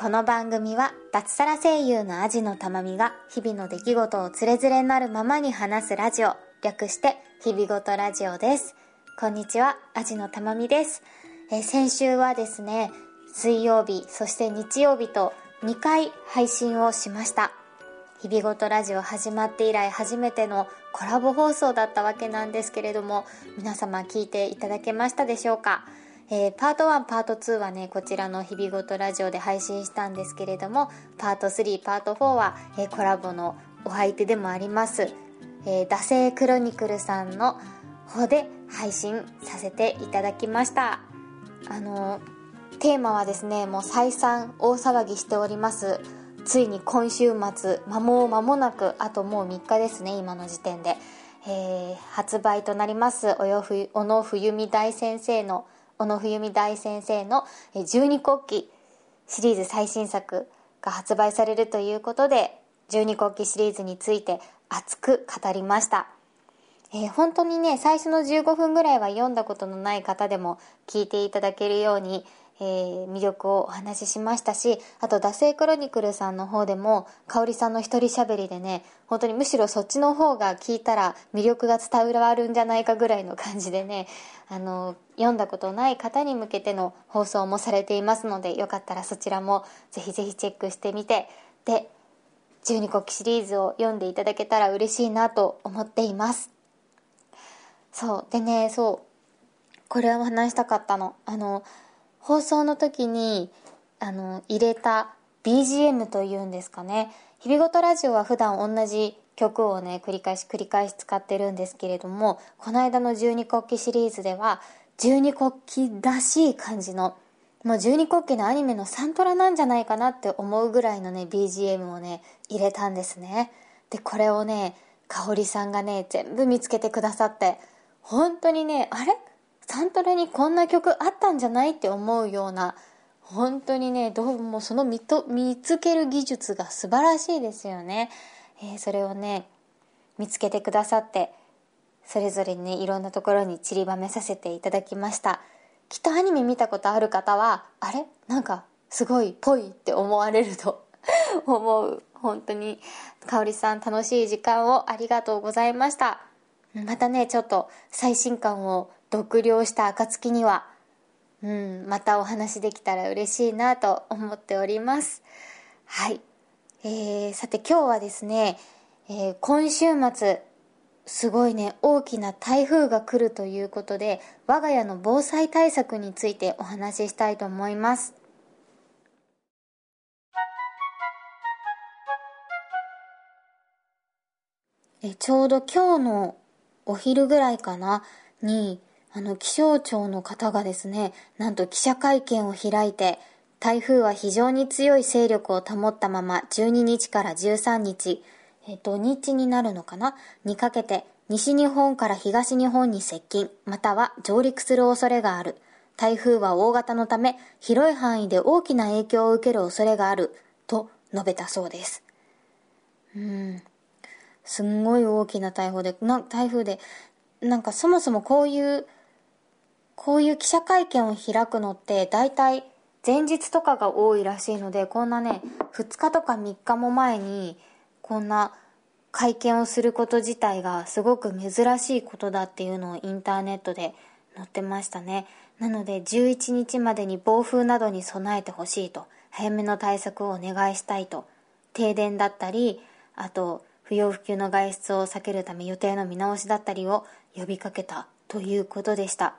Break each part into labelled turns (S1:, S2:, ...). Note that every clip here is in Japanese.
S1: この番組は脱サラ声優のアジのたまみが日々の出来事をつれづれなるままに話すラジオ略して日々ごとラジオです。こんにちはアジのたまみです、え先週はですね水曜日そして日曜日と2回配信をしました。日々ごとラジオ始まって以来初めてのコラボ放送だったわけなんですけれども皆様聞いていただけましたでしょうか？えーパート1パート2はねこちらの日々ごとラジオで配信したんですけれどもパート3パート4は、えーコラボのお相手でもあります、えー、惰性クロニクルさんの方で配信させていただきました。あのテーマはですねもう再三大騒ぎしております。ついに今週末間も間もなくあともう3日ですね今の時点で、えー発売となりますおよふ小野冬美大先生の小野冬美大先生の十二国旗シリーズ最新作が発売されるということで十二国旗シリーズについて熱く語りました。えー本当にね最初の15分ぐらいは読んだことのない方でも聞いていただけるように、えー魅力をお話ししましたしあと「惰性クロニクル」さんの方でも香織さんの一人しゃべりでね本当にむしろそっちの方が聞いたら魅力が伝わるんじゃないかぐらいの感じでねあの読んだことない方に向けての放送もされていますのでよかったらそちらもぜひぜひチェックしてみてで十二国旗シリーズを読んでいただけたら嬉しいなと思っています。そうでねそうこれを話したかったの。あの放送の時にあの入れた BGM というんですかね。日々ごとラジオは普段同じ曲をね繰り返し繰り返し使ってるんですけれどもこの間の十二国旗シリーズでは十二国旗らしい感じのもう十二国旗のアニメのサントラなんじゃないかなって思うぐらいのね BGM をね入れたんですね。でこれをね香織さんがね全部見つけてくださって本当にねあれ？サントラにこんな曲あったんじゃないって思うような本当にねどうもその見と見つける技術が素晴らしいですよね、えーそれをね見つけてくださってそれぞれねいろんなところに散りばめさせていただきました。きっとアニメ見たことある方はあれ？なんかすごいぽいって思われると 思う。本当に香織さん楽しい時間をありがとうございました。またねちょっと最新刊を読了した暁にはうんまたお話できたら嬉しいなと思っております。はい。えー、さて今日はですね、えー今週末すごいね大きな台風が来るということで我が家の防災対策についてお話ししたいと思います。えちょうど今日のお昼ぐらいかなにあの気象庁の方がですねなんと記者会見を開いて台風は非常に強い勢力を保ったまま12日から13日え土日になるのかなにかけて西日本から東日本に接近または上陸する恐れがある。台風は大型のため広い範囲で大きな影響を受ける恐れがあると述べたそうです。うん。すんごい大きな台風でな台風でなんかそもそもこういうこういう記者会見を開くのって大体前日とかが多いらしいのでこんなね2日とか3日も前にこんな会見をすること自体がすごく珍しいことだっていうのをインターネットで載ってましたね。なので11日までに暴風などに備えてほしいと早めの対策をお願いしたいと停電だったりあと不要不急の外出を避けるため予定の見直しだったりを呼びかけたということでした。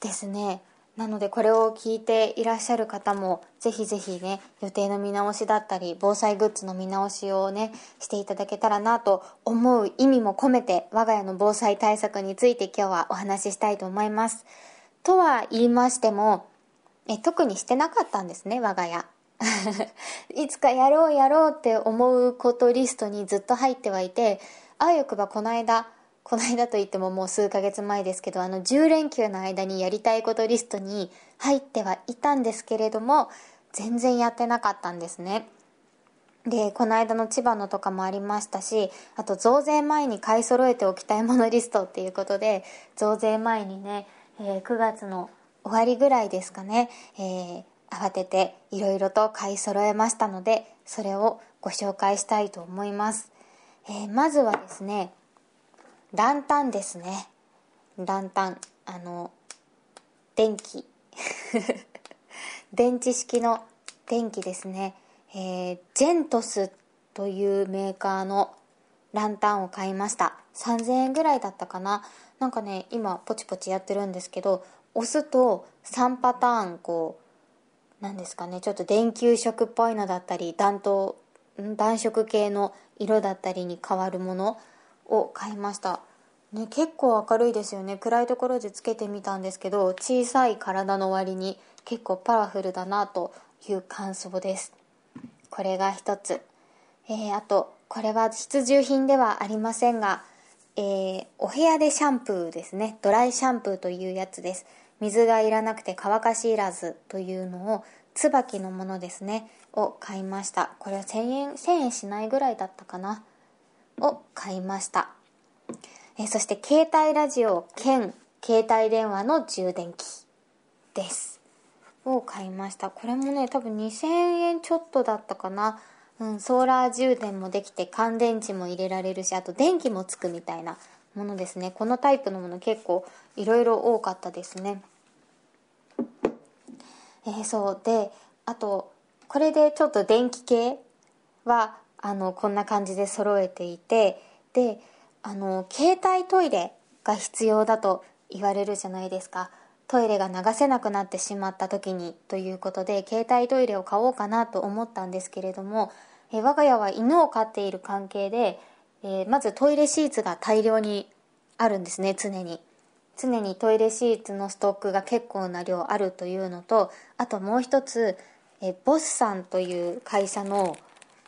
S1: ですね。なのでこれを聞いていらっしゃる方もぜひぜひね予定の見直しだったり防災グッズの見直しをねしていただけたらなと思う意味も込めて我が家の防災対策について今日はお話ししたいと思います。とは言いましてもえ特にしてなかったんですね我が家。いつかやろうやろうって思うことリストにずっと入ってはいてあわよくばこの間この間といってももう数ヶ月前ですけどあの10連休の間にやりたいことリストに入ってはいたんですけれども全然やってなかったんですね。でこの間の千葉のとかもありましたしあと増税前に買い揃えておきたいものリストっていうことで増税前にね、えー9月の終わりぐらいですかね、えー慌てていろいろと買い揃えましたのでそれをご紹介したいと思います、えー、まずはですねランタンですね。ランタンあの電気。電池式の電気ですね、えー、ジェントスというメーカーのランタンを買いました。3000円ぐらいだったかな。なんかね今ポチポチやってるんですけど押すと3パターンこうなんですかね。ちょっと電球色っぽいのだったり暖灯暖色系の色だったりに変わるものを買いました。ね、結構明るいですよね。暗いところでつけてみたんですけど小さい体の割に結構パワフルだなという感想です。これが一つ、えー、あとこれは必需品ではありませんが、えー、お部屋でシャンプーですね。ドライシャンプーというやつです。水がいらなくて乾かしいらずというのを椿のものですね。を買いました。これは1000円1000円しないぐらいだったかな。を買いました。えそして携帯ラジオ兼携帯電話の充電器です。を買いました。これもね多分2000円ちょっとだったかな。うん、ソーラー充電もできて乾電池も入れられるしあと電気もつくみたいなものですね。このタイプのもの結構いろいろ多かったですね。えー、そう。であとこれでちょっと電気系はあのこんな感じで揃えていてであの携帯トイレが必要だと言われるじゃないですか。トイレが流せなくなってしまった時にということで携帯トイレを買おうかなと思ったんですけれどもえ我が家は犬を飼っている関係で、えー、まずトイレシーツが大量にあるんですね常に。常にトイレシーツのストックが結構な量あるというのとあともう一つえボスさんという会社の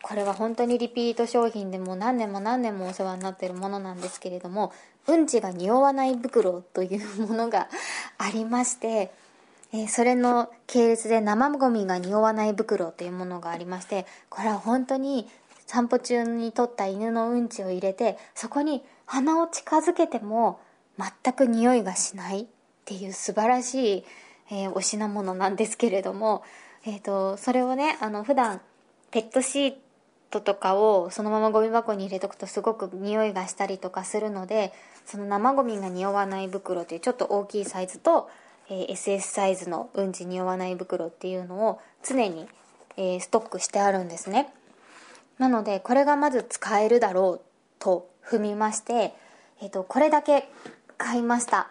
S1: これは本当にリピート商品でも何年も何年もお世話になってるものなんですけれどもうんちが匂わない袋というものがありまして、え、それの系列で生ゴミが匂わない袋というものがありましてこれは本当に散歩中に取った犬のうんちを入れてそこに鼻を近づけても全く匂いがしないっていう素晴らしい、えー、お品物なんですけれども、えーと、それをねあの普段ペットシートトとかをそのままゴミ箱に入れとくとすごく匂いがしたりとかするのでその生ゴミが匂わない袋というちょっと大きいサイズと、えー、SS サイズのうんち匂わない袋っていうのを常に、えー、ストックしてあるんですね。なのでこれがまず使えるだろうと踏みまして、えーと、これだけ買いました。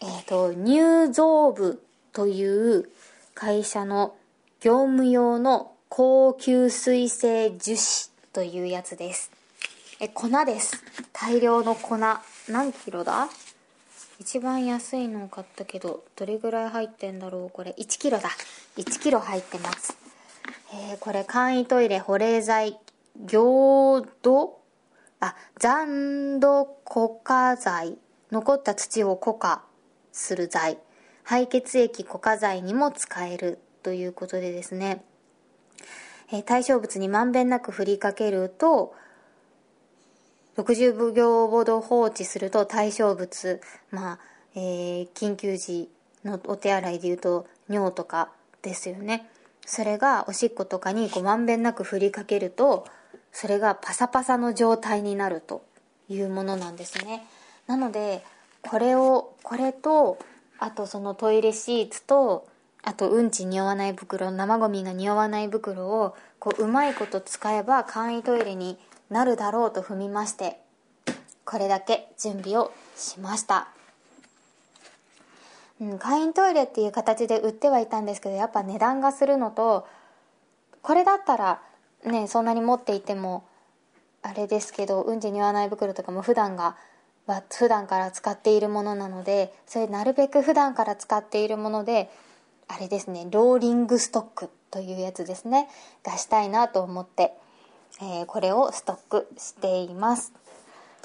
S1: えっ、ー、と入蔵部という会社の業務用の高吸水性樹脂というやつです。え粉です。大量の粉。何キロだ？一番安いのを買ったけどどれぐらい入ってんだろう？これ1キロだ。1キロ入ってます。えー、これ簡易トイレ保冷剤凝土？あ残土固化剤残った土を固化する剤。排血液固化剤にも使えるということでですね。え、対象物にまんべんなく振りかけると60秒ほど放置すると対象物まあ、えー、緊急時のお手洗いでいうと尿とかですよね。それがおしっことかにこうまんべんなく振りかけるとそれがパサパサの状態になるというものなんですね。なのでこれをこれとあとそのトイレシーツとあとうんち匂わない袋生ゴミが匂わない袋をこううまいこと使えば簡易トイレになるだろうと踏みましてこれだけ準備をしました、うん、簡易トイレっていう形で売ってはいたんですけどやっぱ値段がするのとこれだったらねそんなに持っていてもあれですけどうんち匂わない袋とかも普段が普段から使っているものなのでそれなるべく普段から使っているものであれですねローリングストックというやつですね。出したいなと思って、えー、これをストックしています。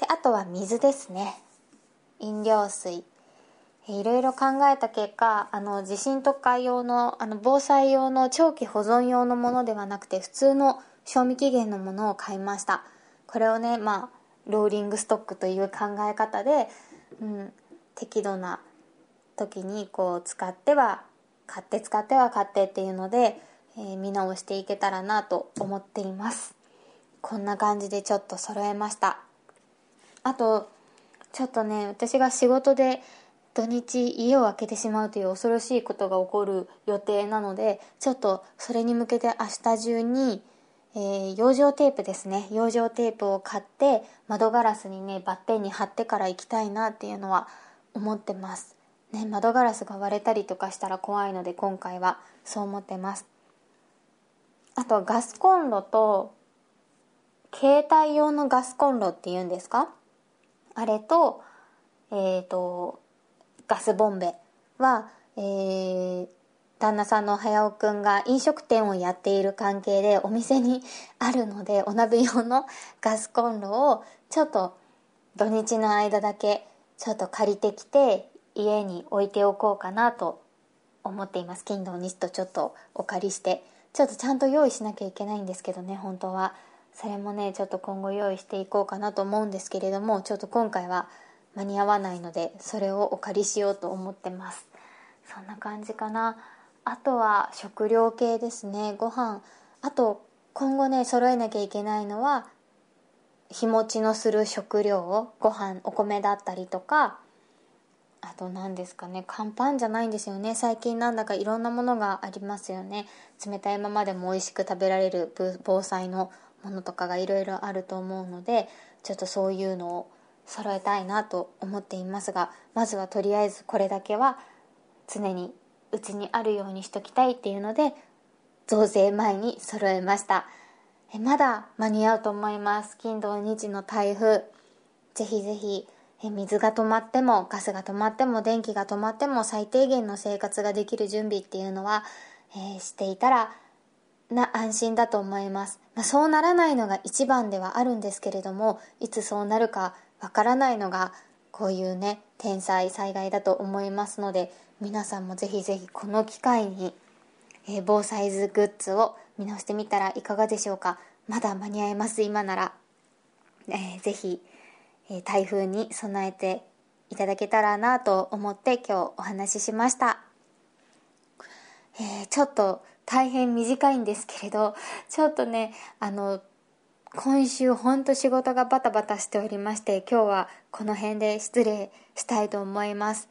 S1: であとは水ですね。飲料水。いろいろ考えた結果あの地震特化用のあの防災用の長期保存用のものではなくて普通の賞味期限のものを買いました。これをねまあローリングストックという考え方で、うん、適度な時にこう使っては買って使っては買ってっていうので、えー、見直していけたらなと思っています。こんな感じでちょっと揃えました。あとちょっとね私が仕事で土日家を空けてしまうという恐ろしいことが起こる予定なのでちょっとそれに向けて明日中に、えー、養生テープですね。養生テープを買って窓ガラスにねバッテンに貼ってから行きたいなっていうのは思ってます。ね窓ガラスが割れたりとかしたら怖いので今回はそう思ってます。あとガスコンロと携帯用のガスコンロっていうんですか？あれとえっ、ー、とガスボンベは、えー、旦那さんの早尾くんが飲食店をやっている関係でお店にあるのでお鍋用のガスコンロをちょっと土日の間だけちょっと借りてきて家に置いておこうかなと思っています。金土日とちょっとお借りして。ちょっとちゃんと用意しなきゃいけないんですけどね本当は。それもねちょっと今後用意していこうかなと思うんですけれどもちょっと今回は間に合わないのでそれをお借りしようと思ってます。そんな感じかな。あとは食料系ですね。ご飯。あと今後ね揃えなきゃいけないのは日持ちのする食料をご飯お米だったりとかと何ですかね。乾パンじゃないんですよね。最近なんだかいろんなものがありますよね。冷たいままでも美味しく食べられる防災のものとかがいろいろあると思うのでちょっとそういうのを揃えたいなと思っていますがまずはとりあえずこれだけは常にうちにあるようにしときたいっていうので増税前に揃えました。えまだ間に合うと思います。金土日の台風。ぜひぜひ水が止まってもガスが止まっても電気が止まっても最低限の生活ができる準備っていうのは、えー、していたらな安心だと思います、まあ、そうならないのが一番ではあるんですけれどもいつそうなるかわからないのがこういうね天災災害だと思いますので皆さんもぜひぜひこの機会に、えー、防災図グッズを見直してみたらいかがでしょうか。まだ間に合います今なら、えー、ぜひ、台風に備えていただけたらなと思って今日お話ししました、えー、ちょっと大変短いんですけれどちょっとねあの今週ほんと仕事がバタバタしておりまして今日はこの辺で失礼したいと思います。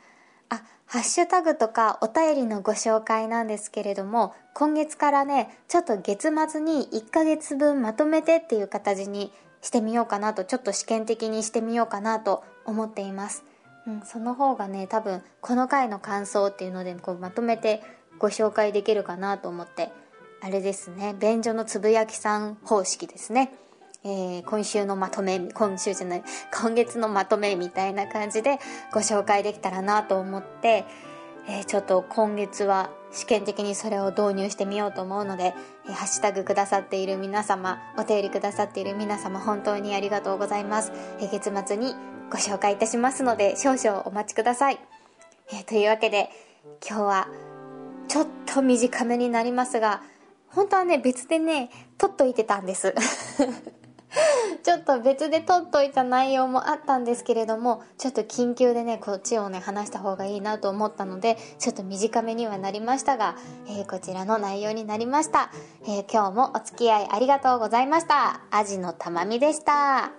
S1: あハッシュタグとかお便りのご紹介なんですけれども今月からねちょっと月末に1ヶ月分まとめてっていう形にしてみようかなとちょっと試験的にしてみようかなと思っています、うん、その方がね多分この回の感想っていうのでこうまとめてご紹介できるかなと思ってあれですね。便所のつぶやきさん方式ですね。えー、今週のまとめ、今週じゃない、今月のまとめみたいな感じでご紹介できたらなと思って、えー、ちょっと今月は試験的にそれを導入してみようと思うので、え、ハッシュタグくださっている皆様、お手入れくださっている皆様、本当にありがとうございます。え、月末にご紹介いたしますので、少々お待ちください。え、というわけで、今日はちょっと短めになりますが、本当はね、別でね、撮っといてたんです。ちょっと別で撮っといた内容もあったんですけれども、ちょっと緊急でね、こっちをね、話した方がいいなと思ったので、ちょっと短めにはなりましたが、えー、こちらの内容になりました。えー、今日もお付き合いありがとうございました。アジのたまみでした。